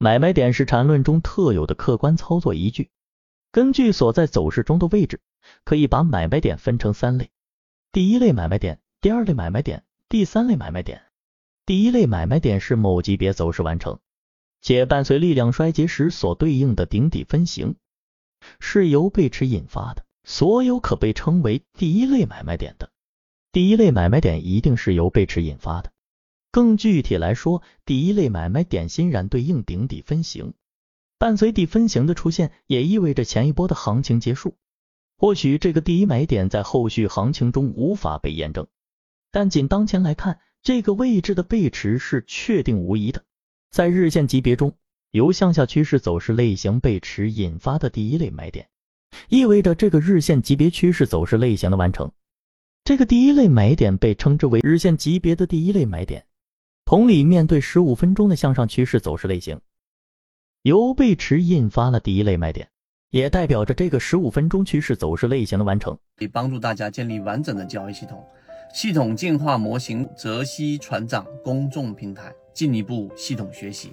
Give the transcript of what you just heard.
买卖点是缠论中特有的客观操作依据，根据所在走势中的位置，可以把买卖点分成三类：第一类买卖点，第二类买卖点，第三类买卖点。第一类买卖点是某级别走势完成，且伴随力量衰竭时所对应的顶底分型，是由背驰引发的。所有可被称为第一类买卖点的，第一类买卖点一定是由背驰引发的。更具体来说，第一类买卖点欣然对应顶底分型，伴随底分型的出现，也意味着前一波的行情结束。或许这个第一买点在后续行情中无法被验证，但仅当前来看，这个位置的背驰是确定无疑的。在日线级别中，由向下趋势走势类型背驰引发的第一类买点，意味着这个日线级别趋势走势类型的完成。这个第一类买点被称之为日线级别的第一类买点。同理，面对十五分钟的向上趋势走势类型，由背驰印发了第一类卖点，也代表着这个十五分钟趋势走势类型的完成。可以帮助大家建立完整的交易系统，系统进化模型泽西船长公众平台，进一步系统学习。